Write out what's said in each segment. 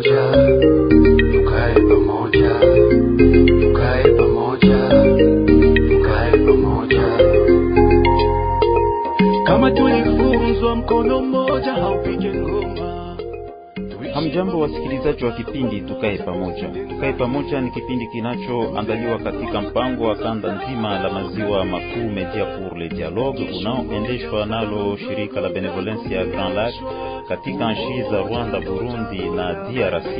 pamoja, tukae pamoja, tukae pamoja, tukae pamoja. Kama tulifunzwa mkono mmoja haupige ngoma. Hamjambo, wasikilizaji wa kipindi Tukae Pamoja. Tukae Pamoja ni kipindi kinachoandaliwa katika mpango wa kanda nzima la maziwa makuu Media pour le Dialogue unaoendeshwa nalo shirika la Benevolence ya Grand Lac katika nchi za Rwanda, Burundi na DRC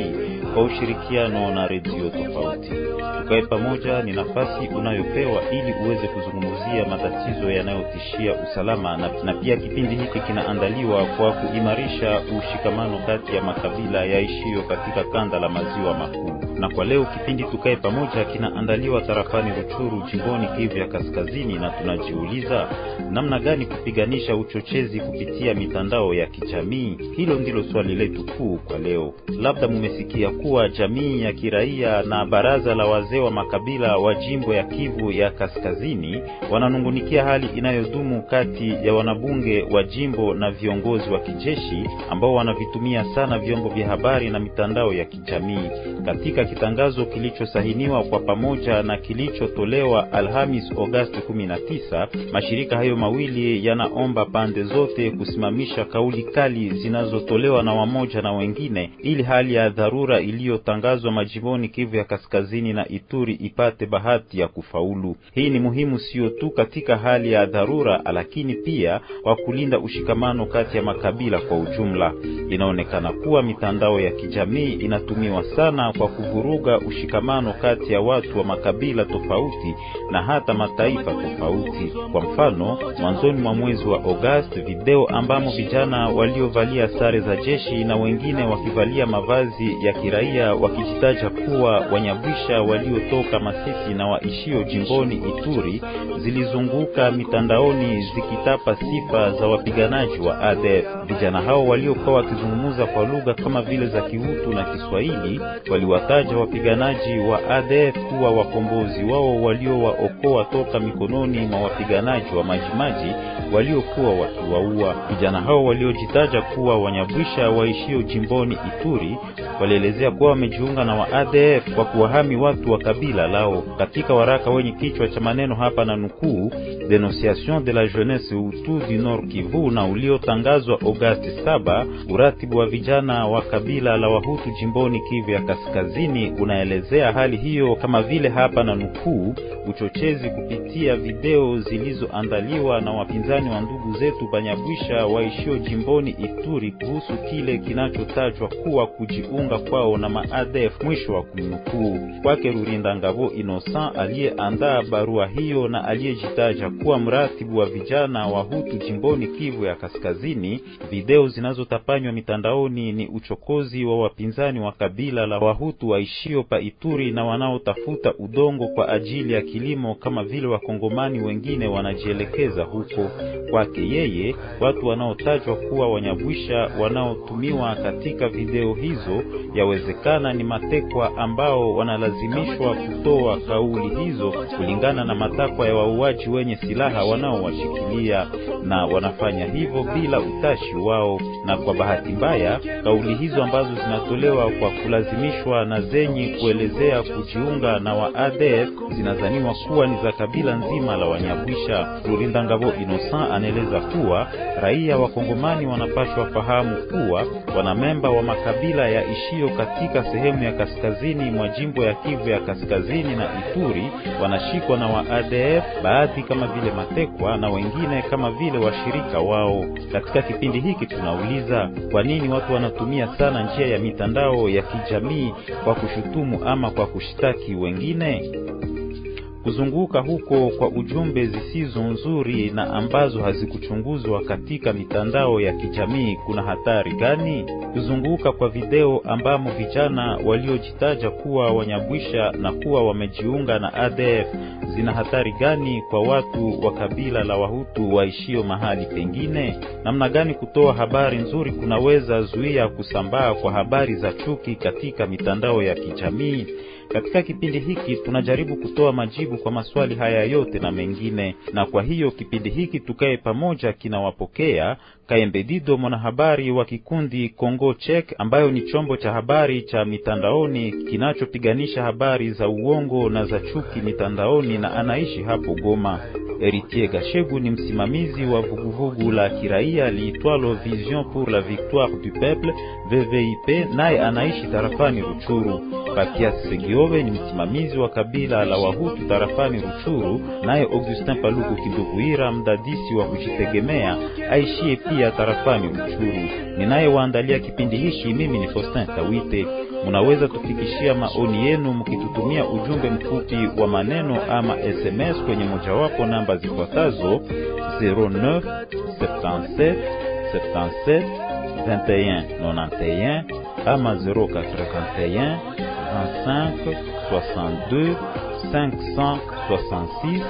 kwa ushirikiano na redio tofauti. Tukae Pamoja ni nafasi unayopewa ili uweze kuzungumzia matatizo yanayotishia usalama na, na pia kipindi hiki kinaandaliwa kwa kuimarisha ushikamano kati ya makabila yaishiyo katika kanda la maziwa makuu. Na kwa leo kipindi Tukae Pamoja kinaandaliwa tarafani Ruchuru, jimboni Kivu ya Kaskazini, na tunajiuliza namna gani kupiganisha uchochezi kupitia mitandao ya kijamii. Hilo ndilo swali letu kuu kwa leo. Labda mumesikia kuwa jamii ya kiraia na baraza la wazee wa makabila wa jimbo ya Kivu ya Kaskazini wananungunikia hali inayodumu kati ya wanabunge wa jimbo na viongozi wa kijeshi ambao wanavitumia sana vyombo vya habari na mitandao ya kijamii. Katika kitangazo kilichosahiniwa kwa pamoja na kilichotolewa Alhamis Agosti 19, mashirika hayo mawili yanaomba pande zote kusimamisha kauli kali zinazotolewa na wamoja na wengine ili hali ya dharura iliyotangazwa majimboni Kivu ya Kaskazini na Ituri ipate bahati ya kufaulu. Hii ni muhimu sio tu katika hali ya dharura, lakini pia kwa kulinda ushikamano kati ya makabila kwa ujumla. Inaonekana kuwa mitandao ya kijamii inatumiwa sana kwa kuvuruga ushikamano kati ya watu wa makabila tofauti na hata mataifa tofauti. Kwa mfano, mwanzoni mwa mwezi wa Agosti, video ambamo vijana waliovalia sare za jeshi na wengine wakivalia mavazi ya kiraia wakijitaja kuwa Wanyabwisha waliotoka Masisi na waishio jimboni Ituri zilizunguka mitandaoni zikitapa sifa za wapiganaji wa ADF. Vijana hao waliokuwa wakizungumza kwa lugha kama vile za kiutu na Kiswahili waliwataja wapiganaji wa ADF kuwa wakombozi wao waliowaokoa toka mikononi mwa wapiganaji wa Majimaji waliokuwa wakiwaua. Vijana hao waliojitaja kuwa Wanyabwisha waishio jimboni Ituri walielezea kuwa wamejiunga na wa ADF kwa kuwahami watu wa kabila lao. Katika waraka wenye kichwa cha maneno hapa na nukuu, Denonciation de la jeunesse Hutu du Nord Kivu, na uliotangazwa Agosti 7, uratibu wa vijana wa kabila la Wahutu jimboni Kivu ya Kaskazini unaelezea hali hiyo kama vile hapa na nukuu, uchochezi kupitia video zilizoandaliwa na wapinzani wa ndugu zetu Banyabwisha waishio jimboni Ituri kuhusu kile kinachotajwa kuwa kujiunga kwao na maadef. Mwisho wa kunukuu. Kwake Rurinda Ngabo Innocent aliyeandaa barua hiyo na aliyejitaja kuwa mratibu wa vijana wa Hutu jimboni Kivu ya Kaskazini, video zinazotapanywa mitandaoni ni uchokozi wa wapinzani wa kabila la Wahutu waishio pa Ituri na wanaotafuta udongo kwa ajili ya kilimo kama vile wakongomani wengine wanajielekeza huko. Kwake yeye, watu wanaotajwa kuwa Wanyabwisha wanaotumiwa katika video hizo yawezekana ni matekwa ambao wanalazimishwa kutoa kauli hizo kulingana na matakwa ya wauaji wenye silaha wanaowashikilia, na wanafanya hivyo bila utashi wao. Na kwa bahati mbaya, kauli hizo ambazo zinatolewa kwa kulazimishwa na zenye kuelezea kujiunga na wa ADF zinazaniwa kuwa ni za kabila nzima la Wanyabwisha. Rurinda Ngabo Innocent anaeleza kuwa raia wa Kongomani wanapashwa fahamu kuwa wanamemba wa makabila ya ishio katika sehemu ya kaskazini mwa jimbo ya Kivu ya Kaskazini na Ituri wanashikwa na wa ADF, baadhi kama vile matekwa na wengine kama vile washirika wao. Katika kipindi hiki tunauliza, kwa nini watu wanatumia sana njia ya mitandao ya kijamii kwa kushutumu ama kwa kushtaki wengine? Kuzunguka huko kwa ujumbe zisizo nzuri na ambazo hazikuchunguzwa katika mitandao ya kijamii kuna hatari gani? Kuzunguka kwa video ambamo vijana waliojitaja kuwa Wanyabwisha na kuwa wamejiunga na ADF zina hatari gani kwa watu wa kabila la Wahutu waishio mahali pengine? Namna gani kutoa habari nzuri kunaweza zuia kusambaa kwa habari za chuki katika mitandao ya kijamii? Katika kipindi hiki tunajaribu kutoa majibu kwa maswali haya yote na mengine, na kwa hiyo kipindi hiki tukae pamoja kinawapokea Kaembe Dido, mwanahabari wa kikundi Congo Check, ambayo ni chombo cha habari cha mitandaoni kinachopiganisha habari za uongo na za chuki mitandaoni, na anaishi hapo Goma. Eritier Gashegu ni msimamizi wa vuguvugu la kiraia liitwalo Vision pour la Victoire du Peuple VVIP, naye anaishi tarafani Ruchuru. Pakias Segiove ni msimamizi wa kabila la Wahutu tarafani Ruchuru, naye Augustin Paluku Kinduguira, mdadisi wa kujitegemea, aishie pia tarafani Uchuru. Ninayewaandalia kipindi hiki mimi ni Faustin Tawite. Munaweza tufikishia maoni yenu mkitutumia ujumbe mfupi wa maneno ama SMS kwenye mojawapo namba zifuatazo 09 77 77 21 91 ama 081 25 62 566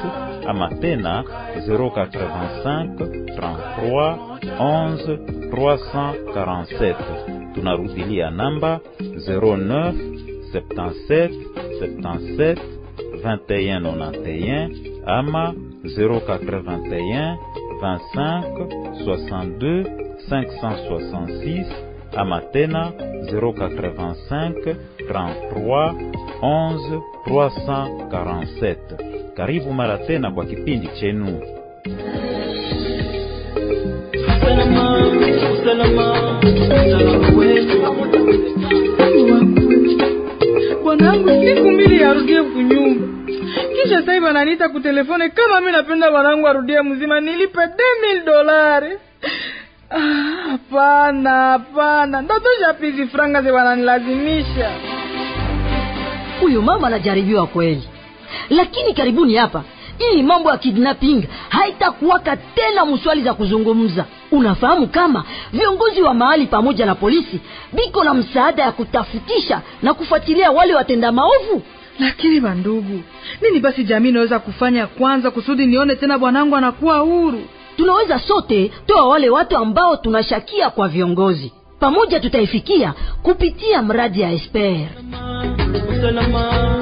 ama tena 085 33 11 347. Tunarudilia namba 09 77 77 21 91 ama 081 25 62 566 ama tena 085 33 11 347. Karibu mara tena kwa kipindi chenu. Salama. Bwanangu siku mbili arudie kunyumba, kisha sasa hivi kutelefone kama mi napenda bwanangu arudie mzima, nilipe 2000 dolari. Ah, Hapana, hapana, ndatosha pizi franga ze wananilazimisha. Huyu mama anajaribiwa kweli. Lakini karibuni hapa hii mambo ya kidnapping haitakuwaka tena mswali za kuzungumza. Unafahamu kama viongozi wa mahali pamoja na polisi biko na msaada ya kutafutisha na kufuatilia wale watenda maovu. Lakini bandugu, nini basi jamii inaweza kufanya kwanza kusudi nione tena bwanangu anakuwa huru? tunaweza sote toa wale watu ambao tunashakia kwa viongozi. Pamoja tutaifikia kupitia mradi ya esper Usalama,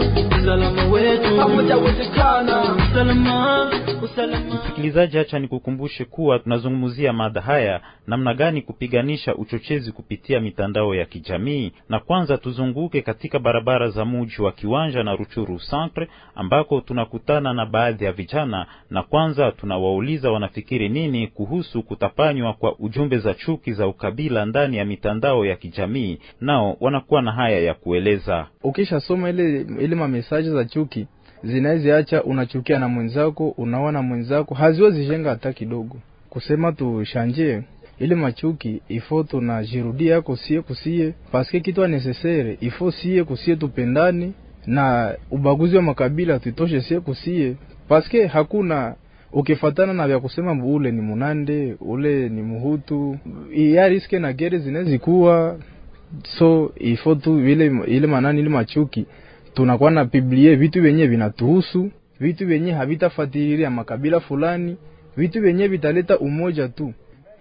usalama wetu. Pamoja wezekana. Usalama, usalama. Msikilizaji, acha nikukumbushe kuwa tunazungumzia mada haya namna gani kupiganisha uchochezi kupitia mitandao ya kijamii. Na kwanza tuzunguke katika barabara za muji wa Kiwanja na Ruchuru Centre ambako tunakutana na baadhi ya vijana, na kwanza tunawauliza wanafikiri nini kuhusu kutapanywa kwa ujumbe za chuki za ukabila ndani ya mitandao ya kijamii. Nao wanakuwa na haya ya kueleza. ukishasoma ile ile mamesaje za chuki zinaweziacha unachukia na mwenzako, unaona mwenzako haziwezi jenga hata kidogo. Kusema tushanje ile machuki ifo tunajirudia sie kusie paske kitu necessaire ifo sie kusie tupendane na ubaguzi wa makabila tutoshe sie kusie paske hakuna ukifatana na vya kusema ule ni munande ule ni muhutu ya riske na gere zinezikuwa so ifo tu ile ile manani ile machuki tunakuwa na biblie vitu vyenye vinatuhusu vitu vyenye havitafuatilia makabila fulani vitu vyenye vitaleta umoja tu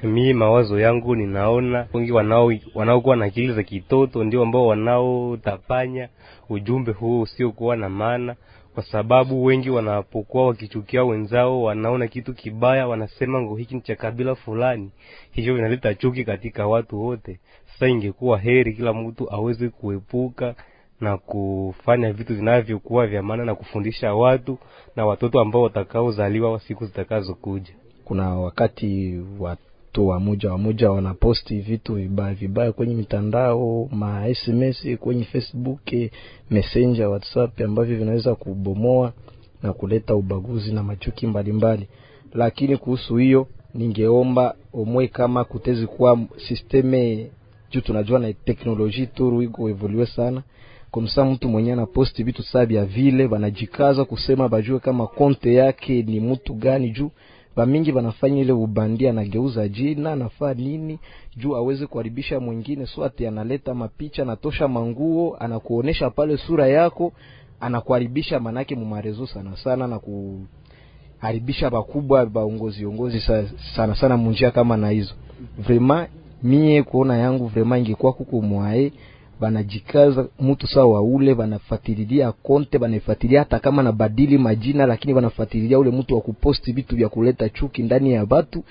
Mi mawazo yangu ninaona wengi wanao wanaokuwa na akili za kitoto ndio ambao wanaotapanya ujumbe huu usiokuwa na maana, kwa sababu wengi wanapokuwa wakichukia wenzao, wanaona kitu kibaya, wanasema ngo hiki ni cha kabila fulani, hicho vinaleta chuki katika watu wote. Sasa ingekuwa heri kila mtu aweze kuepuka na kufanya vitu vinavyokuwa vya maana na kufundisha watu na watoto ambao watakaozaliwa siku zitakazokuja. kuna wakati watu wamoja wamoja wanaposti vitu vibaya vibaya kwenye mitandao ma sms kwenye facebook messenger whatsapp ambavyo vinaweza kubomoa na kuleta ubaguzi na machuki mbalimbali mbali. lakini kuhusu hiyo ningeomba omwe kama kutezi kuwa sisteme juu tunajua na teknoloji turu iko evolue sana komsa mtu mwenye na posti vitu saa vya vile banajikaza kusema bajue kama konte yake ni mtu gani juu bamingi banafanya ile ubandia anageuza jina nafaa nini juu aweze kuharibisha mwingine swati analeta mapicha anatosha manguo anakuonesha pale sura yako anakuharibisha manake mumarezo sana sana na kuharibisha bakubwa baongozi ongozi sana sana munjia kama na hizo. Vrema mie kuona yangu vrema ingekuwa kuku mwae banajikaza mutu sawa waule banafatililia konte banafatilia hata kama na badili majina lakini banafuatilia ule mtu wa kuposti vitu vya kuleta chuki ndani ya batu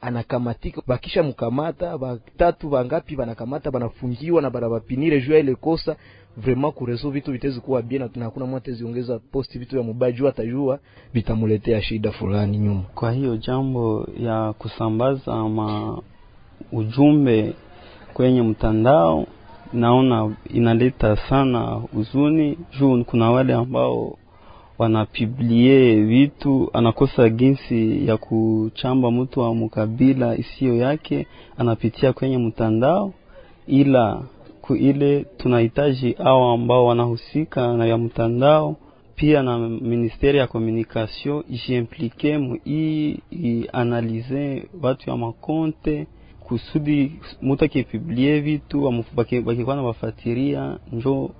anakamatika, bakisha mkamata batatu bangapi banakamata banafungiwa na barabapinire juu ya ile kosa vraiment ku reseau vitu vitezi kuwa bien na hakuna mtu ziongeza posti vitu vya mubaya juu atajua vitamuletea shida fulani nyuma. Kwa hiyo jambo ya kusambaza ma ujumbe kwenye mtandao naona inaleta sana uzuni juu kuna wale ambao wanapiblie vitu, anakosa jinsi ya kuchamba mtu wa mkabila isiyo yake, anapitia kwenye mtandao. Ila ile tunahitaji hao ambao wanahusika na ya mtandao pia na ministeri ya communication ijiimplike mu hii ianalize watu ya makonte kusudi mutu akipiblie vitu bakikuwa na wafatiria njo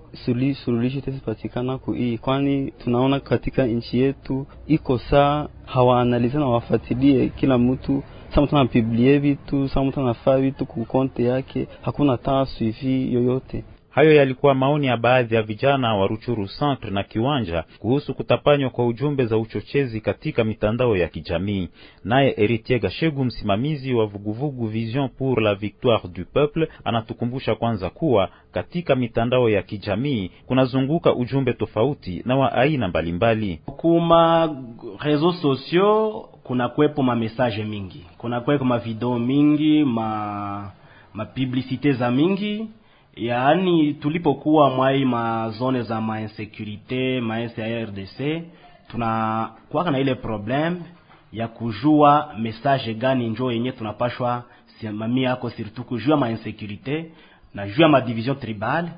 suluhisho tesipatikana ku hii, kwani tunaona katika nchi yetu iko saa hawaanalize na wafatilie kila mtu sa mtu anapiblie vitu sa mtu anafaa vitu kukonte yake, hakuna taa suivi yoyote. Hayo yalikuwa maoni ya baadhi ya vijana wa Ruchuru Centre na Kiwanja kuhusu kutapanywa kwa ujumbe za uchochezi katika mitandao ya kijamii. Naye Eritier Gashegu, msimamizi wa vuguvugu Vision pour la Victoire du Peuple, anatukumbusha kwanza kuwa katika mitandao ya kijamii kunazunguka ujumbe tofauti na wa aina mbalimbali. Kuma reseaux sociaux kuna kwepo ma message mingi, kuna kwepo ma video mingi, ma ma publicite za mingi yaani tulipokuwa mwai mazone za ma insecurite maese ya RDC tunakuwaka na ile problem ya kujua message gani njo yenye tunapashwa simamia yako surtout kujua ma insecurite na jua ma division tribal.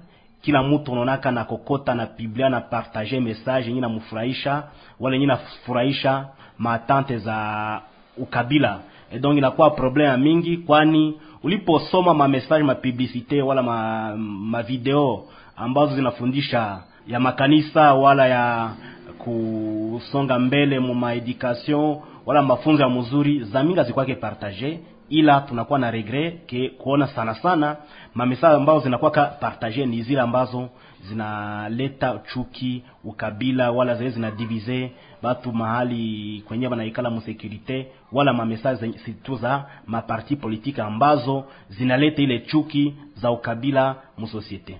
Kila mtu unaonaka na kokota na biblia na partager message yenye namfurahisha wala yenye nafurahisha matante za ukabila, et donc inakuwa ya mingi kwani uliposoma ma message ma publicite wala ma, ma video ambazo zinafundisha ya makanisa wala ya kusonga mbele mu maedukation wala mafunzo ya mzuri zaminga zikwake partage, ila tunakuwa na regret ke kuona sana sana ma message ambazo zinakuwa partage ni zile ambazo zinaleta chuki, ukabila wala zile zinadivize batu mahali kwenye banaikala musekurite wala mamesage situ za maparti politike ambazo zinaleta ile chuki za ukabila musosiete.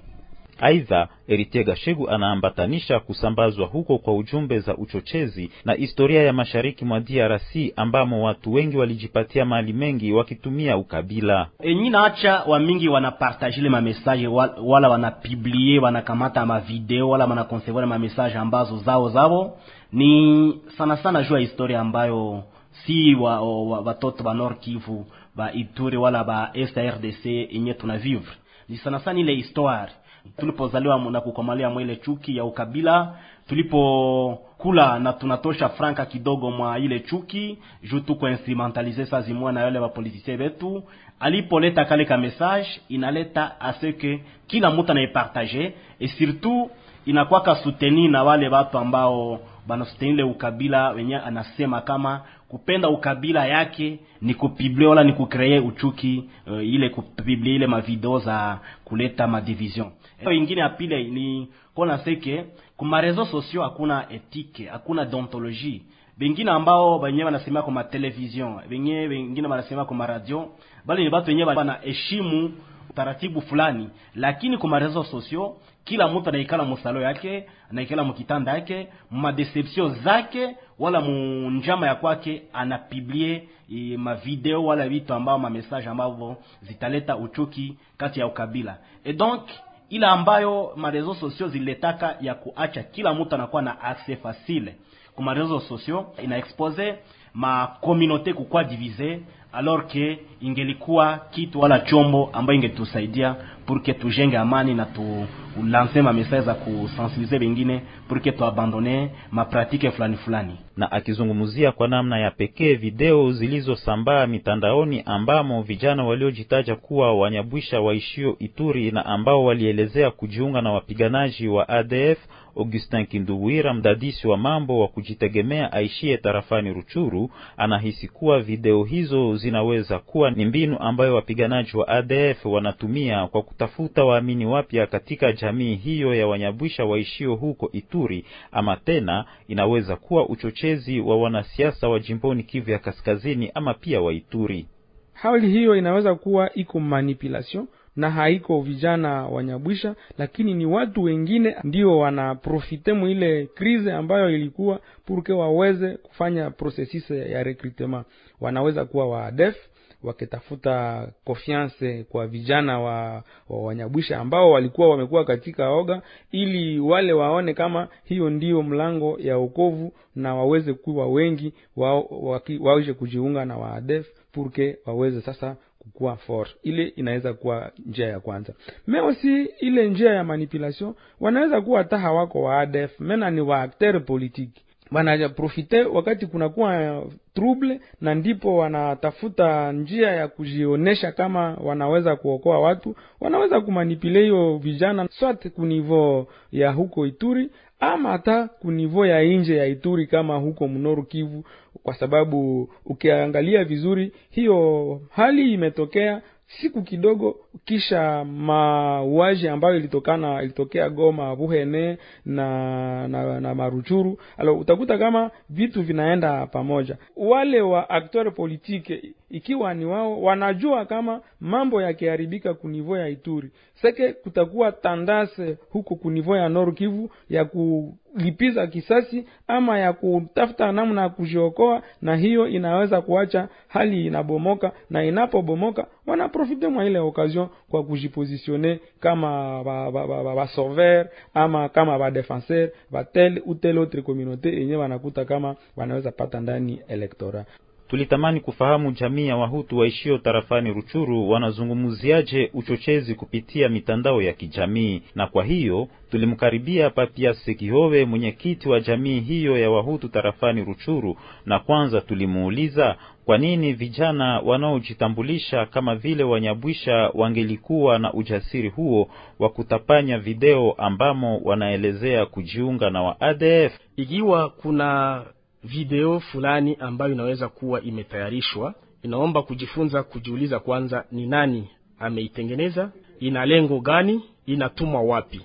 Aidha, Eritega Shegu anaambatanisha kusambazwa huko kwa ujumbe za uchochezi na historia ya mashariki mwa DRC ambamo watu wengi walijipatia mali mengi wakitumia ukabila. Enyi naacha wa mingi wanapartajile mamesaje wala wanapiblie wanakamata mavideo wala wanakonservera mamesaje ambazo zao zao. Ni sana sana jua historia ambayo si wa, wa, watoto wa Nord Kivu ba Ituri wala ba SRDC yenye tunavivre. Ni sana sana ile histoire tulipozaliwa na kukomalia mwele chuki ya ukabila, tulipokula na tunatosha franka kidogo mwa ile chuki juu tuko instrumentalize saa zimwa na yale bapolitisien betu. Alipoleta kale ka message inaleta aseke kila mtu anaipartage et surtout inakwaka soutenir na wale watu ambao banasutenile ukabila wenye anasema kama kupenda ukabila yake ni kupiblia wala ni kukreye uchuki uh, ile kupiblia ile mavideo za kuleta madivision. Hiyo ingine ya pili ni kona seke kuma reseaux sociaux hakuna etike, hakuna deontologie. Bengine ambao wenyewe wanasema kwa television, wenyewe wengine wanasema kwa radio, bali ni watu wenyewe wanaheshimu taratibu fulani, lakini kwa reseaux sociaux kila mtu anaikala musalo yake, anaikala mukitanda yake, madeception zake wala munjama ya kwake, anapiblie e, mavideo wala vitu ambao mamessage ambavyo zitaleta uchuki kati ya ukabila et donc ila ambayo marezo sosio ziletaka ya kuacha kila mtu anakuwa na accès facile. Kwa marezo sociaux, ina expose ma communauté kukwa divise alors que ingelikuwa kitu wala chombo ambayo ingetusaidia purke tujenge amani na tu ulanse ma message za kusensibiliser bengine purke tuabandone mapratike fulani fulani. Na akizungumzia kwa namna ya pekee video zilizosambaa mitandaoni ambamo vijana waliojitaja kuwa wanyabwisha waishio Ituri na ambao walielezea kujiunga na wapiganaji wa ADF Augustin Kinduwira, mdadisi wa mambo wa kujitegemea aishie tarafani Ruchuru, anahisi kuwa video hizo zinaweza kuwa ni mbinu ambayo wapiganaji wa ADF wanatumia kwa kutafuta waamini wapya katika jamii hiyo ya Wanyabwisha waishio huko Ituri, ama tena inaweza kuwa uchochezi wa wanasiasa wa jimboni Kivu ya Kaskazini ama pia wa Ituri. Hali hiyo inaweza kuwa iko manipulation na haiko vijana wanyabwisha, lakini ni watu wengine ndio wanaprofite mwile krize ambayo ilikuwa purke waweze kufanya processus ya recrutement. Wanaweza kuwa waadef wakitafuta confiance kwa vijana wa, wa wanyabwisha ambao walikuwa wamekuwa katika oga, ili wale waone kama hiyo ndio mlango ya ukovu na waweze kuwa wengi wa, wa, waweze kujiunga na waadef purke waweze sasa kukuwa force. Ile inaweza kuwa njia ya kwanza. Me si ile njia ya manipulation, wanaweza kuwa hata hawako wa ADF mena ni wa acteur politique. Wanaprofite wakati kunakuwa trouble, na ndipo wanatafuta njia ya kujionesha kama wanaweza kuokoa watu. Wanaweza kumanipule hiyo vijana swat kunivo ya huko Ituri ama hata kunivo ya nje ya Ituri kama huko mnoru Kivu, kwa sababu ukiangalia vizuri hiyo hali imetokea siku kidogo kisha mauaji ambayo ilitokana ilitokea Goma, Buhene na, na, na Maruchuru. Alo, utakuta kama vitu vinaenda pamoja. Wale wa akteur politike ikiwa ni wao wanajua kama mambo yakiharibika kunivo ya Ituri seke, kutakuwa tandase huko kunivo ya Nord Kivu ya kulipiza kisasi ama ya kutafuta namna ya kujiokoa, na hiyo inaweza kuacha hali inabomoka, na inapobomoka wanaprofite mwa ile occasion kwa kujipozisione kama ba, ba, ba, ba, ama kama ba defenseur ba tel ou tel autre communauté yenye wanakuta kama wanaweza pata ndani elektora. Tulitamani kufahamu jamii ya Wahutu waishio tarafani Ruchuru wanazungumziaje uchochezi kupitia mitandao ya kijamii, na kwa hiyo tulimkaribia Papia Sekihowe, mwenyekiti wa jamii hiyo ya Wahutu tarafani Ruchuru, na kwanza tulimuuliza kwa nini vijana wanaojitambulisha kama vile Wanyabwisha wangelikuwa na ujasiri huo wa kutapanya video ambamo wanaelezea kujiunga na wa ADF. Ikiwa kuna video fulani ambayo inaweza kuwa imetayarishwa, inaomba kujifunza kujiuliza kwanza, ni nani ameitengeneza, ina lengo gani, inatumwa wapi?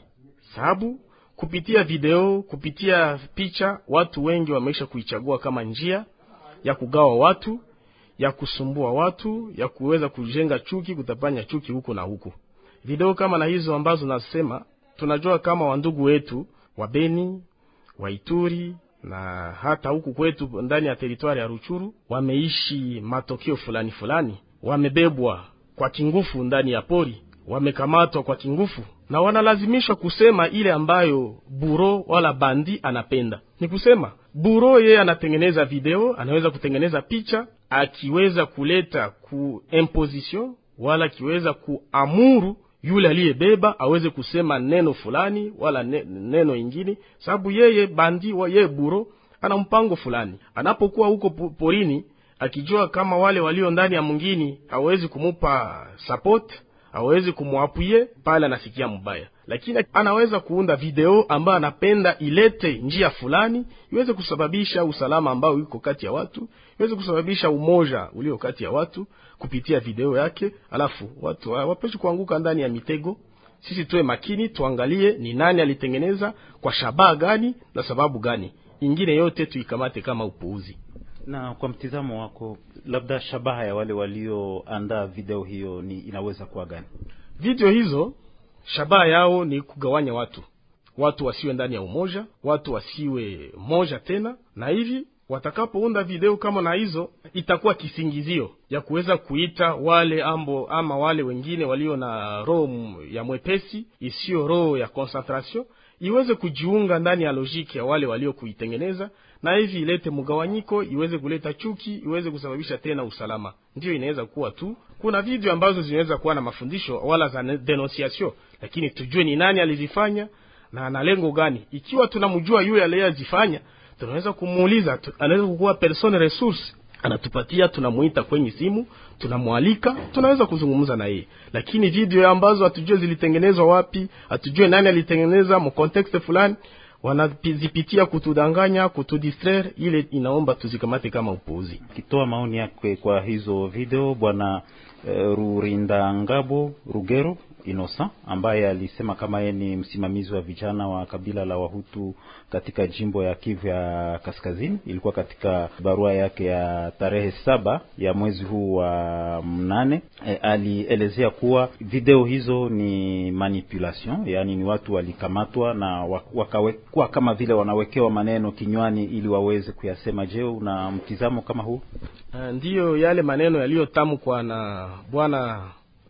Sababu kupitia video, kupitia picha, watu wengi wameisha kuichagua kama njia ya kugawa watu, ya kusumbua watu, ya kuweza kujenga chuki, kutapanya chuki huku na huku. Video kama na hizo ambazo nasema, tunajua kama wandugu wetu wa Beni, wa Ituri na hata huku kwetu ndani ya teritwari ya Ruchuru wameishi matokeo fulani fulani, wamebebwa kwa kingufu ndani ya pori, wamekamatwa kwa kingufu na wanalazimishwa kusema ile ambayo buro wala bandi anapenda. Ni kusema buro yeye anatengeneza video, anaweza kutengeneza picha, akiweza kuleta ku imposition wala akiweza kuamuru yule aliyebeba aweze kusema neno fulani wala ne, neno ingine, sababu yeye bandi wa yeye buro ana mpango fulani. Anapokuwa huko porini, akijua kama wale walio ndani ya mwingine hawezi kumupa support, hawezi kumwapuye pale, anasikia mbaya, lakini anaweza kuunda video ambayo anapenda ilete njia fulani iweze kusababisha usalama ambao uko kati ya watu, iweze kusababisha umoja ulio kati ya watu kupitia video yake, alafu watu wapeshi kuanguka ndani ya mitego. Sisi tuwe makini, tuangalie ni nani alitengeneza, kwa shabaha gani na sababu gani. Ingine yote tuikamate kama upuuzi. Na kwa mtizamo wako, labda shabaha ya wale walioandaa video hiyo ni inaweza kuwa gani? Video hizo shabaha yao ni kugawanya watu, watu wasiwe ndani ya umoja, watu wasiwe moja tena, na hivi watakapounda video kama na hizo, itakuwa kisingizio ya kuweza kuita wale ambo ama wale wengine walio na roho ya mwepesi isiyo roho ya concentration iweze kujiunga ndani ya logiki ya wale waliokuitengeneza, na hivi ilete mgawanyiko, iweze kuleta chuki, iweze kusababisha tena usalama. Ndiyo inaweza kuwa tu kuna video ambazo zinaweza kuwa na mafundisho wala za denunciation, lakini tujue ni nani alizifanya na ana lengo gani. Ikiwa tunamjua yule aliyezifanya tunaweza kumuuliza, tu, anaweza kukuwa person resource, anatupatia, tunamuita kwenye simu, tunamwalika, tunaweza kuzungumza na yeye. Lakini video ambazo hatujue zilitengenezwa wapi, hatujue nani alitengeneza mu context fulani, wanazipitia kutudanganya, kutudistraire, ile inaomba tuzikamate kama upuuzi. Kitoa maoni yake kwa hizo video, bwana uh, Rurindangabo Rugero Inosa ambaye alisema kama yeye ni msimamizi wa vijana wa kabila la Wahutu katika jimbo ya Kivu ya Kaskazini. Ilikuwa katika barua yake ya tarehe saba ya mwezi huu wa mnane. E, alielezea kuwa video hizo ni manipulation, yaani ni watu walikamatwa na wakawekwa kama vile wanawekewa maneno kinywani ili waweze kuyasema. Je, una mtizamo kama huu? Uh, ndiyo yale maneno yaliyotamkwa na bwana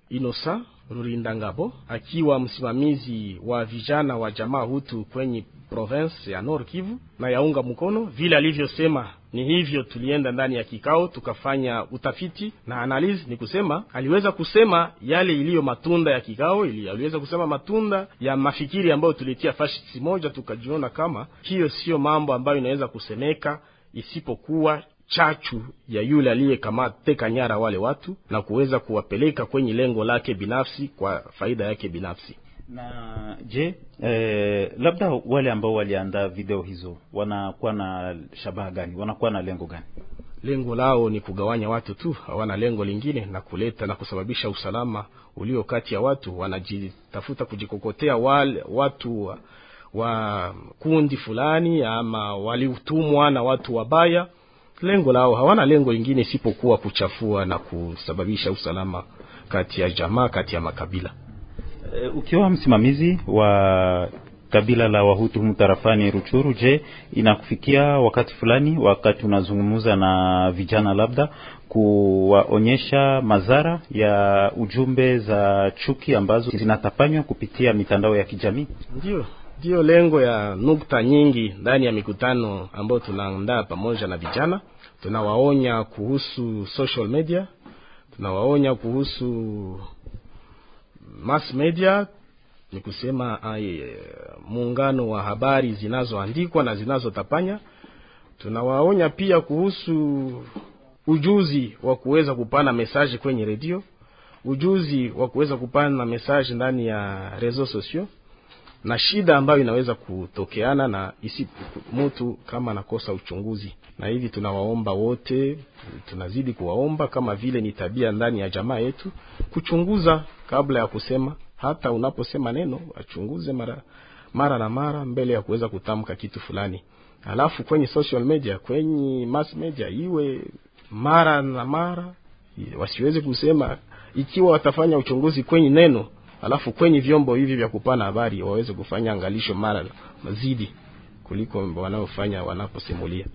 Inosa Rurindangabo akiwa msimamizi wa vijana wa jamaa Hutu kwenye province ya Nord Kivu na yaunga mkono vile alivyosema. Ni hivyo tulienda ndani ya kikao tukafanya utafiti na analizi. ni kusema aliweza kusema yale iliyo matunda ya kikao ili, aliweza kusema matunda ya mafikiri ambayo tulitia fashisi moja, tukajiona kama hiyo siyo mambo ambayo inaweza kusemeka isipokuwa chachu ya yule aliyekamateka nyara wale watu na kuweza kuwapeleka kwenye lengo lake binafsi kwa faida yake binafsi. Na je, eh, labda wale ambao waliandaa video hizo wanakuwa na shabaha gani? Wanakuwa na lengo gani? Lengo lao ni kugawanya watu tu, hawana lengo lingine, na kuleta na kusababisha usalama ulio kati ya watu. Wanajitafuta kujikokotea wale watu wa, wa kundi fulani, ama waliutumwa na watu wabaya lengo lao hawana lengo ingine isipokuwa kuchafua na kusababisha usalama kati ya jamaa, kati ya makabila. E, ukiwa msimamizi wa kabila la Wahutu humu tarafani Ruchuru, je, inakufikia wakati fulani, wakati unazungumza na vijana, labda kuwaonyesha madhara ya ujumbe za chuki ambazo zinatapanywa kupitia mitandao ya kijamii? Ndio, ndiyo lengo ya nukta nyingi ndani ya mikutano ambayo tunaandaa pamoja na vijana. Tunawaonya kuhusu social media, tunawaonya kuhusu mass media, ni kusema muungano wa habari zinazoandikwa na zinazotapanya. Tunawaonya pia kuhusu ujuzi wa kuweza kupana mesaji kwenye redio, ujuzi wa kuweza kupana mesaji ndani ya reseaux sociaux na shida ambayo inaweza kutokeana na isi mtu kama nakosa uchunguzi. Na hivi tunawaomba wote, tunazidi kuwaomba kama vile ni tabia ndani ya jamaa yetu kuchunguza kabla ya kusema. Hata unaposema neno achunguze mara mara na mara mbele ya kuweza kutamka kitu fulani. Alafu kwenye social media, kwenye mass media, iwe mara na mara, wasiweze kusema ikiwa watafanya uchunguzi kwenye neno alafu kwenye vyombo hivi vya kupana habari waweze kufanya angalisho mara mazidi kuliko wanaofanya wanaposimulia.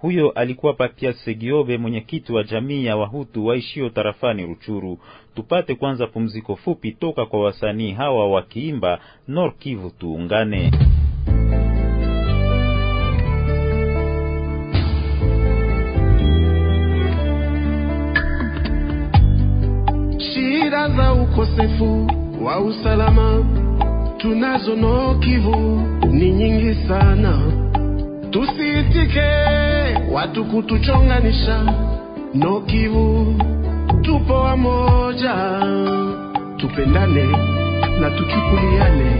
Huyo alikuwa Patia Segiobe, mwenyekiti wa jamii ya Wahutu waishio tarafani Ruchuru. Tupate kwanza pumziko fupi toka kwa wasanii hawa wakiimba Nord Kivu tuungane. Shida za ukosefu wa usalama tunazo Nord Kivu ni nyingi sana, tusiitike watu kutuchonganisha. Nord Kivu tupo wamoja, tupendane na tuchukuliane.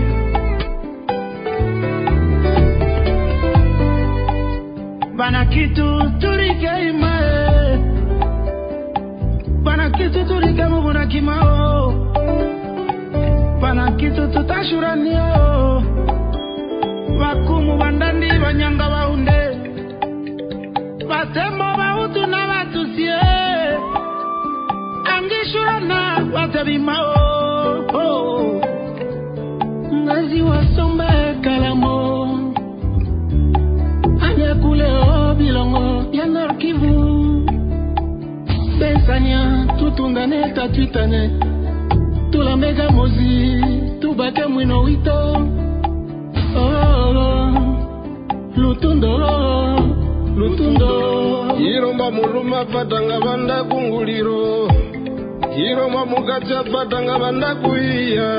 Bana kitu turike imae, bana kitu turike mubuna kimao kitu tutashuranio bakumu bandandi banyanga baunde batembo bautu na batusie angishurana batabimao oh. ngazi wasomba kalamo. Anyakuleo bilongo ya norkivu. Besania tutungane tatwitane. Tulambeka mozi bake mwino wito oh, lutundo lutundo yiromba muluma patanga afatanga vandakunguliro yiromba mukati afatanga vandakuiya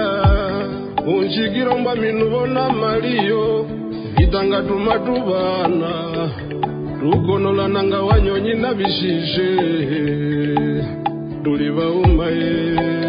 unjikiromba minuvona maliyo vitanga tumatuvana tukonolananga wanyonyi na vishishe. Tuli vaumaye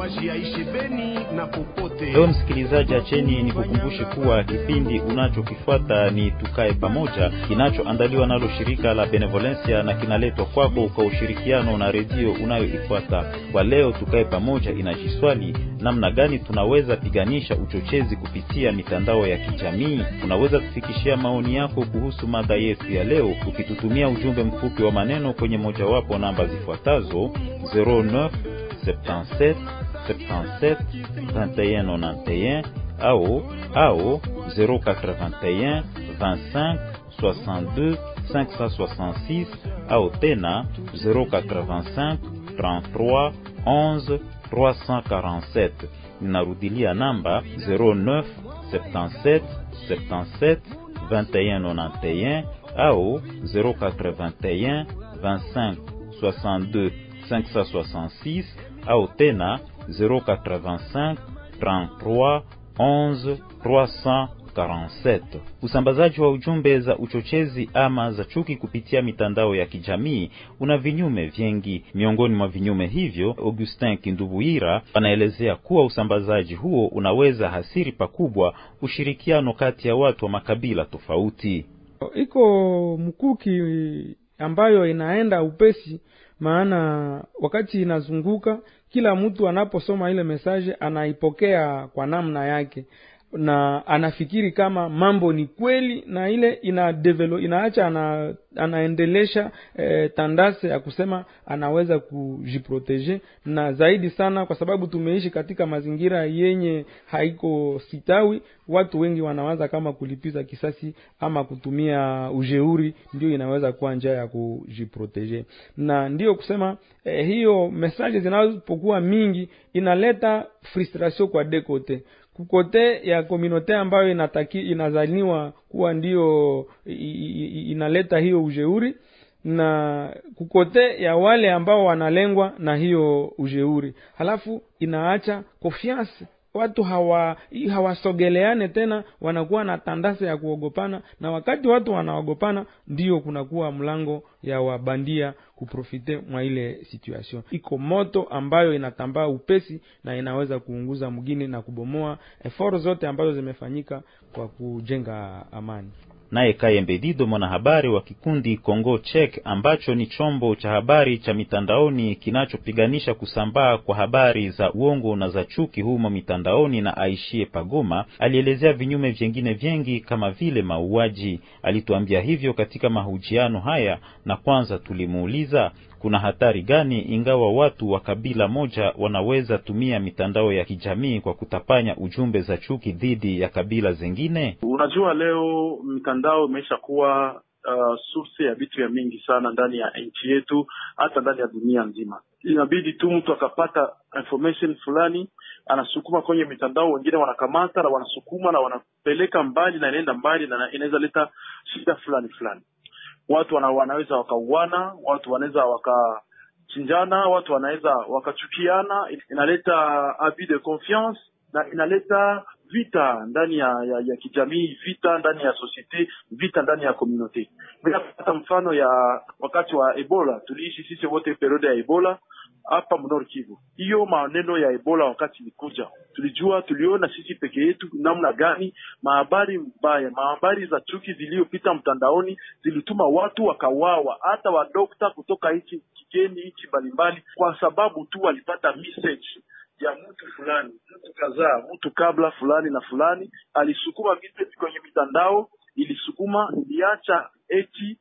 bumba maji Beni na popote. Leo msikilizaji, acheni ni kukumbushe kuwa kipindi unachokifuata ni tukae pamoja, kinachoandaliwa nalo shirika la Benevolencia na kinaletwa kwako kwa ushirikiano na redio unayoifuata. Kwa leo, tukae pamoja inajiswali namna gani tunaweza piganisha uchochezi kupitia mitandao ya kijamii. Unaweza kufikishia maoni yako kuhusu mada yetu ya leo ukitutumia ujumbe mfupi wa maneno kwenye mojawapo namba zifuatazo 09 77 77 2191 au au 081 25 62 566 au tena 085 33 11 347. Ninarudilia namba 09 77 77 2191 au 081 25 62 566 au tena 085 33 11 347. Usambazaji wa ujumbe za uchochezi ama za chuki kupitia mitandao ya kijamii una vinyume vingi. Miongoni mwa vinyume hivyo, Augustin Kindubuira anaelezea kuwa usambazaji huo unaweza hasiri pakubwa ushirikiano kati ya watu wa makabila tofauti. Iko mkuki ambayo inaenda upesi maana wakati inazunguka kila mtu anaposoma ile mesaje anaipokea kwa namna yake na anafikiri kama mambo ni kweli na ile ina develop, inaacha ana, anaendelesha eh, tandase ya kusema anaweza kujiproteje. Na zaidi sana kwa sababu tumeishi katika mazingira yenye haiko sitawi watu wengi wanawaza kama kulipiza kisasi ama kutumia ujeuri ndio inaweza kuwa njia ya kujiproteje. Na ndiyo kusema eh, hiyo mesaje zinazopokuwa mingi inaleta frustration kwa dekote kukote ya komunote ambayo inataki inazaniwa kuwa ndiyo inaleta hiyo ujeuri na kukote ya wale ambao wanalengwa na hiyo ujeuri. Halafu inaacha confiance. Watu hawa hawasogeleane tena wanakuwa na tandasa ya kuogopana na wakati watu wanaogopana ndio kunakuwa mlango ya wabandia kuprofite mwa ile situation. Iko moto ambayo inatambaa upesi na inaweza kuunguza mgini na kubomoa eforo zote ambazo zimefanyika kwa kujenga amani naye Kayembe Dido, mwanahabari wa kikundi Congo Check ambacho ni chombo cha habari cha mitandaoni kinachopiganisha kusambaa kwa habari za uongo na za chuki humo mitandaoni na aishie Pagoma, alielezea vinyume vyengine vyengi kama vile mauaji. Alituambia hivyo katika mahojiano haya, na kwanza tulimuuliza kuna hatari gani ingawa watu wa kabila moja wanaweza tumia mitandao ya kijamii kwa kutapanya ujumbe za chuki dhidi ya kabila zingine. Unajua, leo mitandao imeisha kuwa uh, source ya vitu ya mingi sana ndani ya nchi yetu, hata ndani ya dunia nzima. Inabidi tu mtu akapata information fulani anasukuma kwenye mitandao, wengine wanakamata na wanasukuma na wanapeleka mbali na inaenda mbali na inaweza leta shida fulani fulani watu wana, wanaweza wakauana, watu wanaweza wakachinjana, watu wanaweza wakachukiana. Inaleta abus de confiance na inaleta vita ndani ya, ya, ya kijamii, vita ndani ya societe, vita ndani ya community. Hata mfano ya wakati wa Ebola, tuliishi sisi wote periode ya Ebola hapa mnor Kivu. Hiyo maneno ya Ebola wakati ilikuja, tulijua tuliona sisi peke yetu namna gani mahabari mbaya, mahabari za chuki ziliyopita mtandaoni zilituma watu wakawawa, hata wadokta kutoka nchi kigeni, nchi mbalimbali, kwa sababu tu walipata message ya mtu fulani, mtu kadhaa, mtu kabla fulani na fulani alisukuma message kwenye mitandao, ilisukuma iliacha eti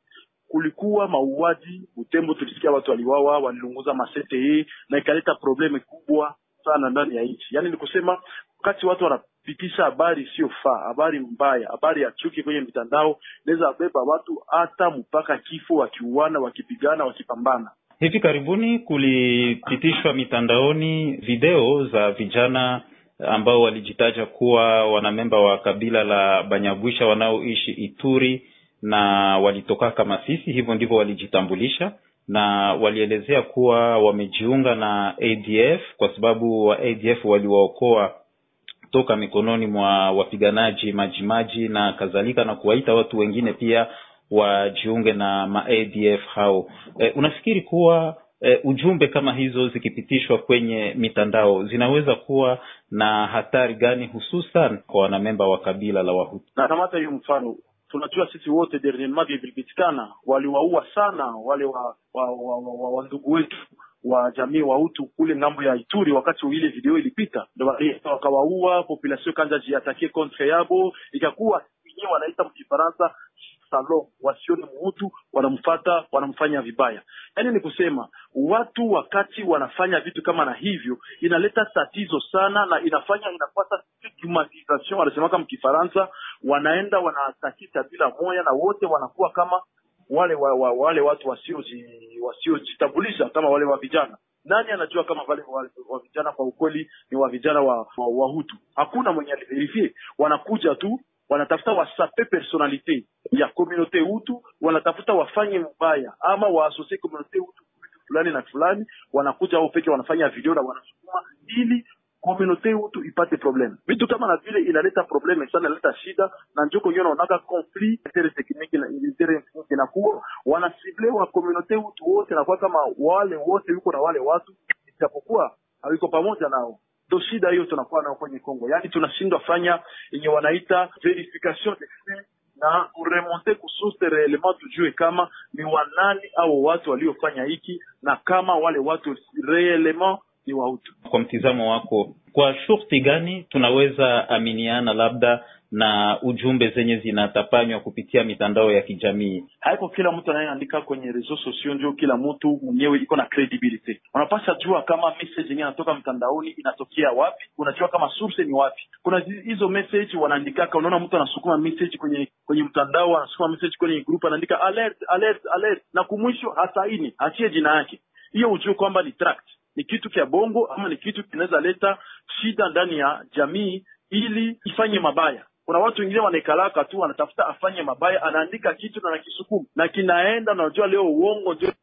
kulikuwa mauaji Butembo, tulisikia watu waliwawa, walilunguza masete na ikaleta probleme kubwa sana ndani ya nchi. Yani ni kusema wakati watu wanapitisha habari isiyofaa, habari mbaya, habari ya chuki kwenye mitandao, inaweza beba watu hata mpaka kifo, wakiuana, wakipigana, wakipambana. Hivi karibuni kulipitishwa mitandaoni video za vijana ambao walijitaja kuwa wanamemba wa kabila la Banyagwisha wanaoishi Ituri na walitoka kama sisi, hivyo ndivyo walijitambulisha, na walielezea kuwa wamejiunga na ADF kwa sababu wa ADF waliwaokoa toka mikononi mwa wapiganaji majimaji na kadhalika, na kuwaita watu wengine pia wajiunge na ma ADF hao. E, unafikiri kuwa e, ujumbe kama hizo zikipitishwa kwenye mitandao zinaweza kuwa na hatari gani, hususan kwa wanamemba wa kabila la Wahutu? na kamata hiyo mfano tunajua sisi wote dernierement vilivyopitikana waliwaua sana wale wa wa, wa, wa, wa, wa ndugu wetu wa jamii wa utu kule ng'ambo ya Ituri, wakati ile video ilipita, wakawaua, population kanja jiatake contre yabo, ikakuwa wenyewe wanaita mkifaransa salon, wasione mtu, wanamfata, wanamfanya vibaya. Yaani ni kusema watu wakati wanafanya vitu kama na hivyo, inaleta tatizo sana na inafanya inapata stigmatisation, wanasemaka mkifaransa, wanaenda wanatakisa bila moya na wote wanakuwa kama wale wa, wa, wale watu wasiojitambulisha wasio kama wale wa vijana. Nani anajua kama wale wa, vijana kwa ukweli ni wa vijana wa, Wahutu? wa Hakuna mwenye aliverifie. Wanakuja tu wanatafuta wasape personalite ya komunote utu, wanatafuta wafanye mbaya ama waasosie komunote Hutu fulani na fulani, wanakuja au peke wanafanya video na wanasukuma ili komunote utu ipate probleme. Vitu kama na vile inaleta probleme sana, inaleta shida na njoko hiyo naonaka conflit intere tekniki na intere inakuwa wanasible wa komunote utu wote na kwa kama wale wote yuko na wale watu, ijapokuwa hawiko pamoja nao ndo shida hiyo tunakuwa nayo kwenye Kongo, yaani tunashindwa fanya yenye wanaita verification na kuremonte kususte reelema tujue kama ni wanani au watu waliofanya hiki na kama wale watu reellement ni wautu. Kwa mtizamo wako, kwa shurti gani tunaweza aminiana labda na ujumbe zenye zinatapanywa kupitia mitandao ya kijamii? Haiko kila mtu anayeandika kwenye reseau sosio ndio kila mtu mwenyewe iko na credibility. Unapasha jua kama message yenyewe inatoka mtandaoni inatokea wapi, unajua kama source ni wapi. Kuna hizo message wanaandikaka, unaona mtu anasukuma message kwenye kwenye mtandao, anasukuma message kwenye group, anaandika alert alert alert, na kumwisho hasaini, achie jina yake, hiyo ujue kwamba ni tract ni kitu kya bongo ama ni kitu kinaweza leta shida ndani ya jamii ili ifanye mabaya. Kuna watu wengine wanaikalaka tu wanatafuta afanye mabaya, anaandika kitu na nakisukuma na kinaenda. najua leo uongo ndio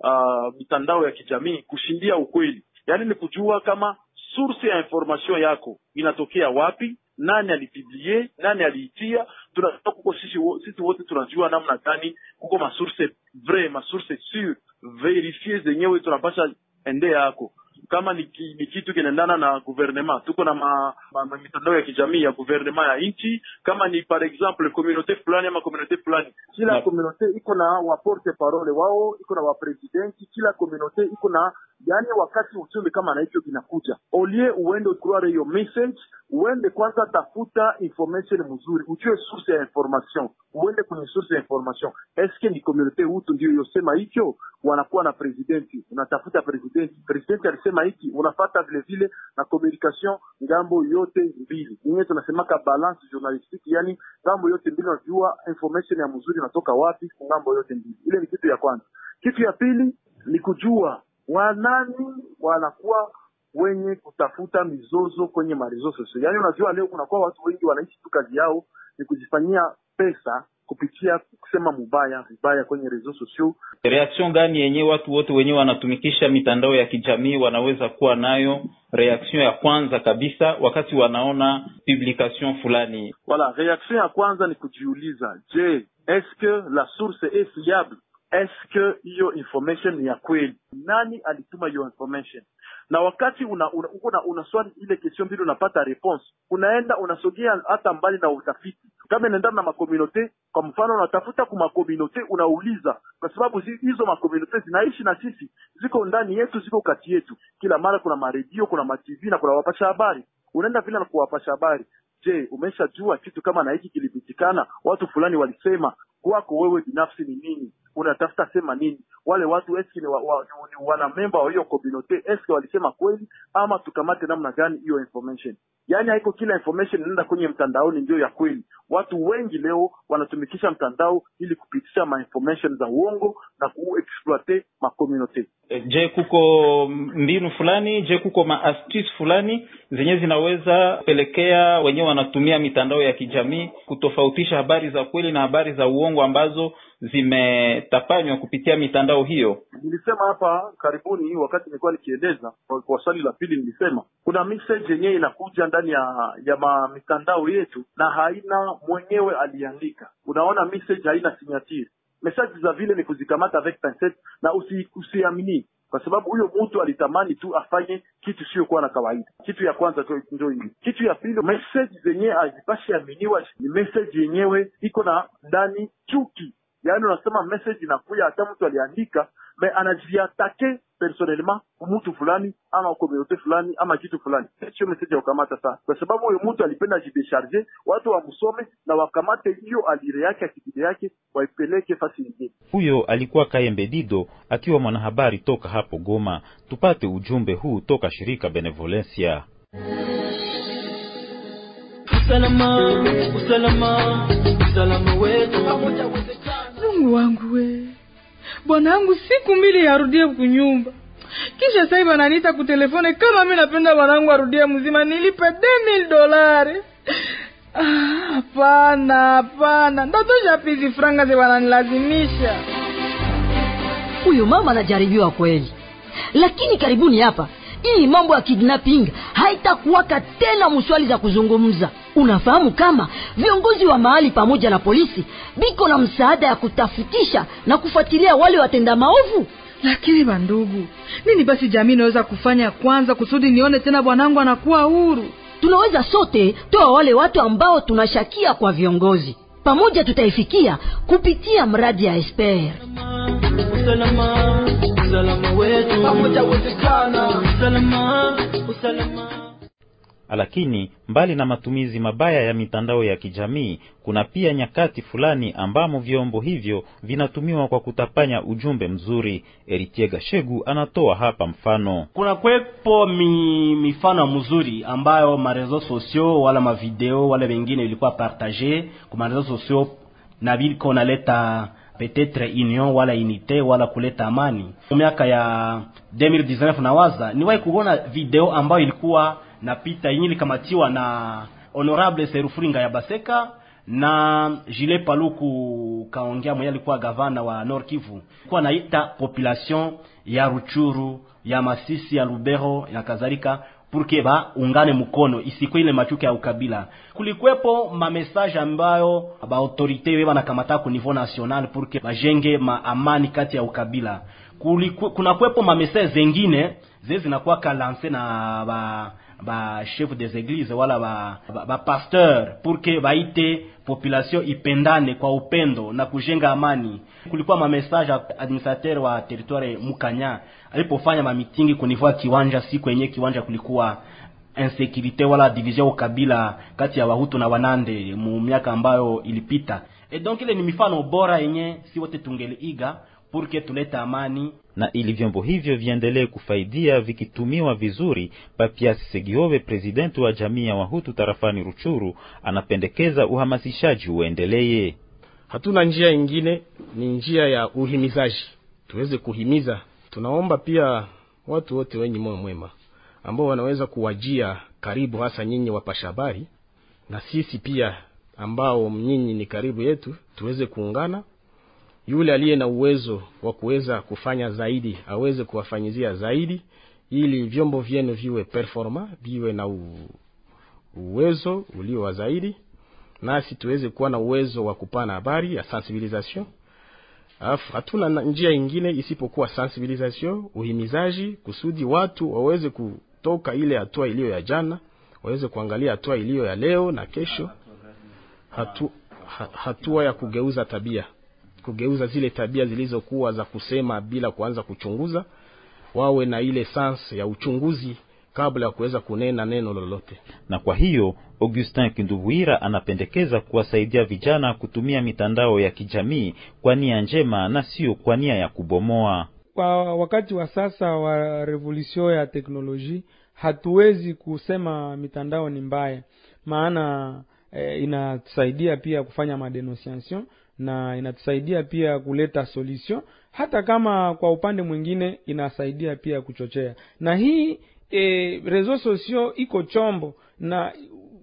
uh, mitandao ya kijamii kushindia ukweli, yaani ni kujua kama source ya information yako inatokea wapi, nani alipiblie, nani aliitia. Tunajua kuko sisi, sisi wote tunajua namna gani kuko masource vrai, masource sur verifie zenyewe tunapasha ende yako kama ni, ki, ni kitu kinaendana na guvernema, tuko na ma, ma, ma, mitandao ya kijamii ya guvernema ya nchi. Kama ni par exemple communauté fulani ama communauté fulani, kila yeah. communauté iko na waporte parole wao, iko na wapresidenti, kila communauté iko na yani, wakati uchumi kama na hicho kinakuja, olie uende ukurare hiyo message, uende kwanza tafuta information mzuri, ujue source ya information, uende kwenye source ya information. Eske ni communauté utu ndio yosema hicho? Wanakuwa na presidenti, unatafuta presidenti, presidenti alisema hiki, unafata vile vile na communication ng'ambo yote mbili, Ninyi tunasemaka balance journalistique, yani ng'ambo yote mbili, unajua information ya mzuri inatoka wapi ng'ambo yote mbili. Ile ni kitu ya kwanza. Kitu ya pili ni kujua wanani wanakuwa wenye kutafuta mizozo kwenye marezo sosio. Yaani unajua leo kunakuwa watu wengi wanaishi tu kazi yao ni kujifanyia pesa kupitia kusema mubaya vibaya kwenye reseaux sociaux. Reaction gani yenye watu wote wenyewe wanatumikisha mitandao ya kijamii wanaweza kuwa nayo? Reaction ya kwanza kabisa wakati wanaona publication fulani, wala reaction ya kwanza ni kujiuliza, je, est-ce la source est fiable? Est-ce hiyo information ni ya kweli? Nani alituma hiyo information? na wakati una, una, una, una swali ile question mbili unapata response, unaenda unasogea hata mbali na utafiti. Kama inaendana na makomunote, kwa mfano unatafuta ku makomunote, unauliza, kwa sababu hizo makomunote zinaishi na sisi, ziko ndani yetu, ziko kati yetu. Kila mara kuna maredio, kuna matv na kuna wapasha habari. Unaenda vile na kuwapasha habari, je, umeshajua kitu kama na hiki kilipitikana, watu fulani walisema, kwako wewe binafsi ni nini? Unatafuta sema nini? Wale watu eski ni, wa, wa, ni wanamemba wa hiyo community, eski walisema kweli ama tukamate namna gani hiyo information? Yaani haiko kila information inaenda kwenye mtandaoni ndio ya kweli. Watu wengi leo wanatumikisha mtandao ili kupitisha ma information za uongo na kuexploite ma community. Je, kuko mbinu fulani? Je, kuko maastuce fulani zenye zinaweza kupelekea wenyewe wanatumia mitandao ya kijamii kutofautisha habari za kweli na habari za uongo ambazo zimetapanywa kupitia mitandao hiyo? Nilisema hapa karibuni, wakati nilikuwa nikieleza kwa, swali la pili, nilisema kuna message yenyewe inakuja ndani ya ya mitandao yetu na haina mwenyewe aliandika. Unaona message haina signature message za vile ni kuzikamata avec pincette na usi, usiamini kwa sababu huyo mtu alitamani tu afanye kitu isiyokuwa na kawaida. Kitu ya kwanza ndio hili. Kitu ya pili, message zenyewe hazipashi aminiwa, ni message yenyewe iko na ndani chuki. Yaani unasema message inakuya, hata mtu aliandika me anajiatake personnellement mtu fulani ama komunote fulani ama kitu fulani, sio message ya kukamata sana, kwa sababu huyo mtu alipenda ajidesharge, watu wamsome na wakamate hiyo alire yake akidide yake waipeleke fasi nyingine. Huyo alikuwa Kayembe Dido akiwa mwanahabari toka hapo Goma. Tupate ujumbe huu toka shirika Benevolencia. Usalama, usalama, usalama wetu Mungu wangu we, bwana wangu siku mbili arudie kunyumba, kisha sasa hivi ananiita kutelefone kama mi napenda bwana wangu arudie mzima, nilipe 2000 dolari. Ah, Hapana, hapana, ndatosha pizi franga ze wananilazimisha. huyu mama anajaribiwa kweli. Lakini karibuni hapa hii mambo ya kidnapping haitakuwaka tena mswali za kuzungumza unafahamu kama viongozi wa mahali pamoja na polisi biko na msaada ya kutafutisha na kufuatilia wale watenda maovu? Lakini bandugu, nini basi jamii inaweza kufanya kwanza kusudi nione tena bwanangu anakuwa huru? tunaweza sote toa wale watu ambao tunashakia kwa viongozi. Pamoja tutaifikia kupitia mradi ya esper. Usalama, usalama wetu. Pamoja wezekana, usalama, usalama Lakini mbali na matumizi mabaya ya mitandao ya kijamii, kuna pia nyakati fulani ambamo vyombo hivyo vinatumiwa kwa kutapanya ujumbe mzuri. Eritie Gashegu anatoa hapa mfano. kuna kwepo mi, mifano mzuri ambayo marezo sosio wala mavideo wala wengine ilikuwa partage kwa marezo sosio na viliko naleta peut-être union wala unité wala kuleta amani. Miaka ya 2019 nawaza niwahi kuona video ambayo ilikuwa napita yenye ilikamatiwa na honorable Serufuringa ya Baseka na Jile Paluku kaongea mwenye alikuwa gavana wa Nord Kivu, kwa naita population ya Ruchuru ya Masisi ya Lubero ya kadhalika purke ba ungane mkono isikuwe ile machuki ya ukabila. Kulikwepo ma message ambayo ba autorite we banakamata ku niveau national purke bajenge ma amani kati ya ukabila. Kulikwe, kuna kwepo ma message zengine zile zinakuwa kalanse na ba ba chef des églises wala ba, ba, ba pasteur pour que baite population ipendane kwa upendo na kujenga amani. Kulikuwa ma message administrateur wa territoire Mukanya alipofanya ma mitingi kunivua kiwanja, siku yenye kiwanja kulikuwa insécurité wala division ukabila kati ya Wahutu na Wanande mu miaka ambayo ilipita. E donc ile ni mifano bora yenye si wote tungeliiga pour que tulete amani na ili vyombo hivyo viendelee kufaidia vikitumiwa vizuri. Papiasi Segiove, prezidenti wa jamii ya Wahutu tarafani Ruchuru, anapendekeza uhamasishaji uendeleye Hatuna njia ingine, ni njia ya uhimizaji, tuweze kuhimiza. Tunaomba pia watu wote wenye moyo mwema ambao wanaweza kuwajia karibu, hasa nyinyi wapasha habari na sisi pia ambao nyinyi ni karibu yetu, tuweze kuungana yule aliye na uwezo wa kuweza kufanya zaidi aweze kuwafanyizia zaidi, ili vyombo vyenu viwe performa, viwe na uwezo ulio wa zaidi, nasi tuweze kuwa na uwezo wa kupana habari ya sensibilisation. Alafu hatuna njia ingine isipokuwa sensibilisation, uhimizaji, kusudi watu waweze kutoka ile hatua iliyo ya jana, waweze kuangalia hatua iliyo ya leo na kesho, hatu, hatua ya kugeuza tabia kugeuza zile tabia zilizokuwa za kusema bila kuanza kuchunguza, wawe na ile sans ya uchunguzi kabla ya kuweza kunena neno lolote. Na kwa hiyo Augustin Kindubuira anapendekeza kuwasaidia vijana kutumia mitandao ya kijamii kwa nia njema na sio kwa nia ya kubomoa. Kwa wakati wa sasa wa revolution ya teknoloji, hatuwezi kusema mitandao ni mbaya, maana eh, inatusaidia pia kufanya madenonciation na inatusaidia pia kuleta solution, hata kama kwa upande mwingine inasaidia pia kuchochea. Na hii e, rezo sosio iko chombo na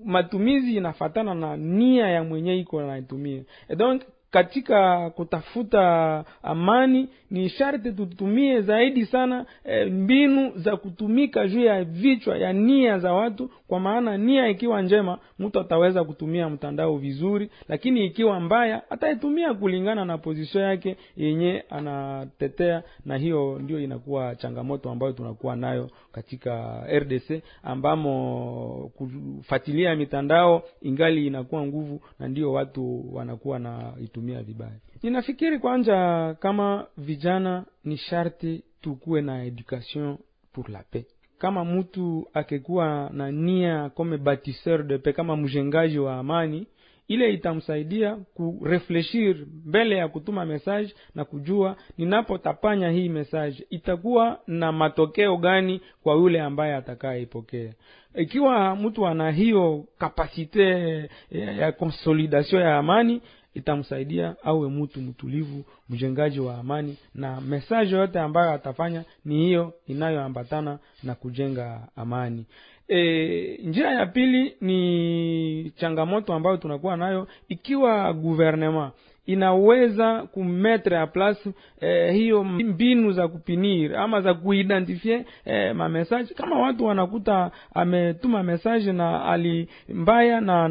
matumizi inafatana na nia ya mwenye iko naitumia. E donc katika kutafuta amani ni sharti tutumie zaidi sana e, mbinu za kutumika juu ya vichwa ya nia za watu. Kwa maana nia ikiwa njema mtu ataweza kutumia mtandao vizuri lakini ikiwa mbaya ataitumia kulingana na pozisio yake yenye anatetea. Na hiyo ndio inakuwa changamoto ambayo tunakuwa nayo katika rdc ambamo kufuatilia mitandao ingali inakuwa nguvu na ndio watu wanakuwa na itumia vibaya. Ninafikiri kwanza kama vijana ni sharti tukuwe na education pour la paix. Kama mtu akekuwa na nia comme batisseur de paix kama mjengaji wa amani ile itamsaidia kurefleshir mbele ya kutuma message na kujua ninapotapanya hii message itakuwa na matokeo gani kwa yule ambaye atakayeipokea ikiwa mtu ana hiyo kapasite ya, ya consolidation ya amani itamsaidia awe mtu mtulivu mjengaji wa amani na mesaji yote ambayo atafanya ni hiyo inayoambatana na kujenga amani. E, njia ya pili ni changamoto ambayo tunakuwa nayo ikiwa guvernema inaweza kumetre a place eh, hiyo mbinu za kupinir ama za kuidentifie eh, mamesaje kama watu wanakuta ametuma mesaje na ali mbaya na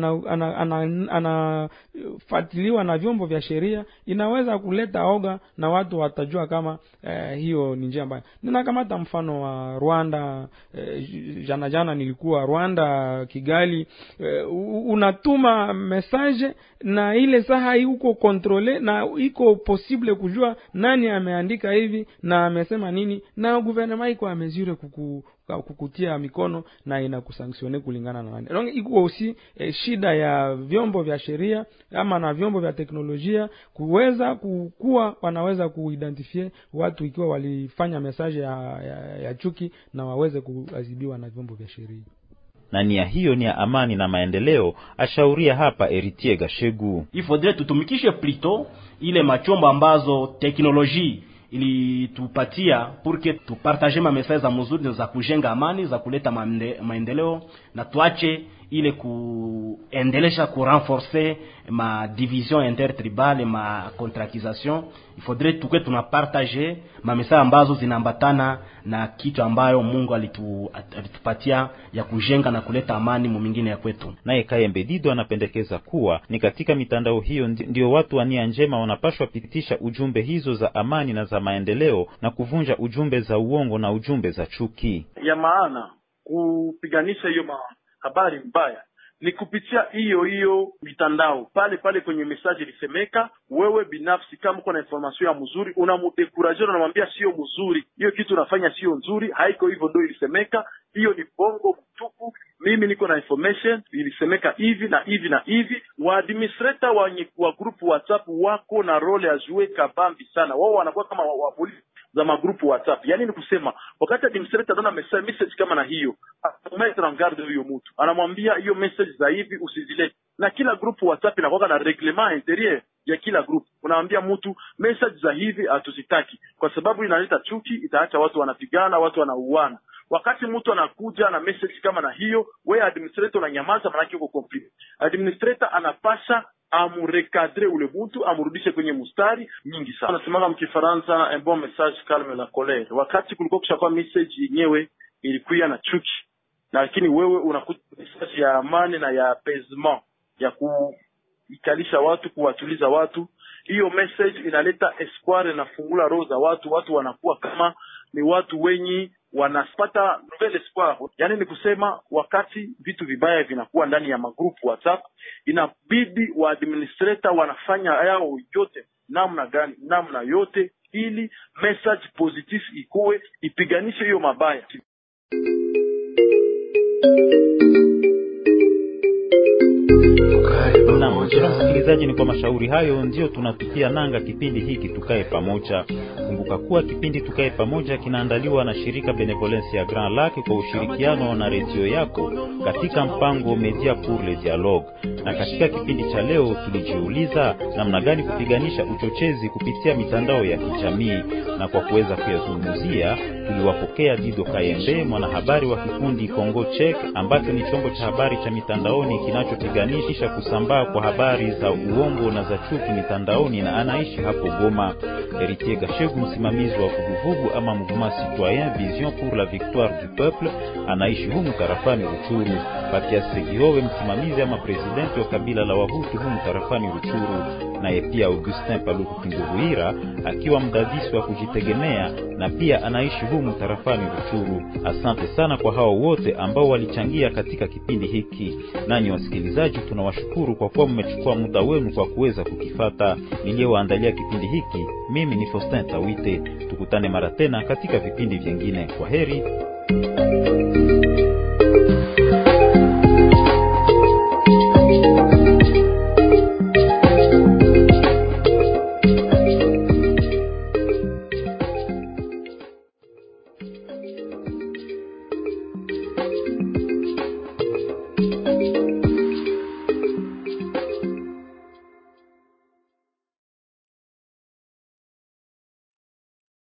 anafuatiliwa ana, ana, ana, na vyombo vya sheria inaweza kuleta oga na watu watajua kama eh, hiyo ni njia mbaya. Ninakamata mfano wa rwanda eh, jana jana nilikuwa rwanda kigali eh, unatuma mesaje na ile saha huko kontrole na iko posible kujua nani ameandika hivi na amesema nini na guvernema iko amezure kuku kukutia mikono na inakusanksione kulingana na nani. Donc iko aussi eh, shida ya vyombo vya sheria ama na vyombo vya teknolojia kuweza kukuwa wanaweza kuidentifie watu ikiwa walifanya mesaje ya, ya, ya chuki na waweze kuadhibiwa na vyombo vya sheria na nia hiyo ni ya amani na maendeleo ashauria hapa Eritier Gashegu. Ifodre tutumikishe plito ile machombo ambazo teknolojia ilitupatia purke tupartaje ma message za mzuri za kujenga amani za kuleta maende, maendeleo na tuache ile kuendelesha kurenforce ma division intertribale ma contractisation il faudrait tuke tunapartage ma message ambazo zinaambatana na kitu ambayo Mungu alitu, alitupatia ya kujenga na kuleta amani mumingine ya kwetu. Naye Kayembe Dido anapendekeza kuwa ni katika mitandao hiyo ndio watu wa nia njema wanapashwa pitisha ujumbe hizo za amani na za maendeleo na kuvunja ujumbe za uongo na ujumbe za chuki. Ya maana kupiganisha hiyo habari mbaya ni kupitia hiyo hiyo mitandao pale pale kwenye mesaji ilisemeka. Wewe binafsi kama uko na information ya mzuri, unamudekuraje, unamwambia sio mzuri, hiyo kitu unafanya sio nzuri, haiko hivyo, ndo ilisemeka, hiyo ni bongo mtupu. Mimi niko na information ilisemeka hivi na hivi na hivi. Waadministrator wa, wa group WhatsApp wako na role ya jue kabambi sana, wao wanakuwa kama wa, wa za magrupu WhatsApp. Yaani ni kusema wakati administrator anaona message, message kama na hiyo, ametra en garde huyo mtu, anamwambia hiyo message za hivi usizilete. Na kila grupu WhatsApp inakuwa na reglement interieur ya kila group, unaambia mtu message za hivi hatuzitaki, kwa sababu inaleta chuki, itaacha watu wanapigana, watu wanauana. Wakati mtu anakuja na message kama na hiyo, wewe administrator unanyamaza, maanake uko complete. Administrator anapasha amurekadre ule mtu amurudishe kwenye mustari mingi sana. Anasemaga mkifaransa un bon message calme la colere. Wakati kulikuwa kushakuwa message yenyewe ilikuwa na chuki, lakini wewe unakuja message ya amani na ya apaisement ya kuikalisha watu, kuwatuliza watu. Hiyo message inaleta espoir, inafungula roho za watu, watu wanakuwa kama ni watu wenye wanapata nouvelle espoir. Yaani ni kusema wakati vitu vibaya vinakuwa ndani ya magrupu WhatsApp, inabidi wa administrator wanafanya yao yote namna gani, namna yote ili message positive ikuwe ipiganishe hiyo mabaya. Naam, msikilizaji, ni kwa mashauri hayo ndio tunatukia nanga kipindi hiki tukae pamoja. Kumbuka kuwa kipindi Tukae Pamoja kinaandaliwa na shirika Benevolence ya Grand Lac kwa ushirikiano na redio yako katika mpango Media pour le Dialogue. Na katika kipindi cha leo tulijiuliza namna gani kupiganisha uchochezi kupitia mitandao ya kijamii, na kwa kuweza kuyazungumzia tuliwapokea Dido Kayembe, mwanahabari wa kikundi Congo Check ambacho ni chombo cha habari cha mitandaoni kinachopiganisha kusambaa kwa habari za uongo na za chuki mitandaoni, na anaishi hapo Goma. Heritier Gashegu, msimamizi wa vuguvugu ama Mouvement Citoyen Vision pour la Victoire du Peuple, anaishi humu tarafani Ruchuru. Patias Segihowe, msimamizi ama presidenti wa kabila la Wahutu humu tarafani Ruchuru, naye pia Augustin Paluku Kinguruira akiwa mdadisi wa kujitegemea na pia anaishi humu tarafani Ruchuru. Asante sana kwa hao wote ambao walichangia katika kipindi hiki. Nanyi wasikilizaji, tunawashukuru kwa kuwa mmechukua muda wenu kwa kuweza kukifata. Niliyowaandalia kipindi hiki mimi ni Faustin Tawite. Tukutane mara tena katika vipindi vyengine. Kwa heri.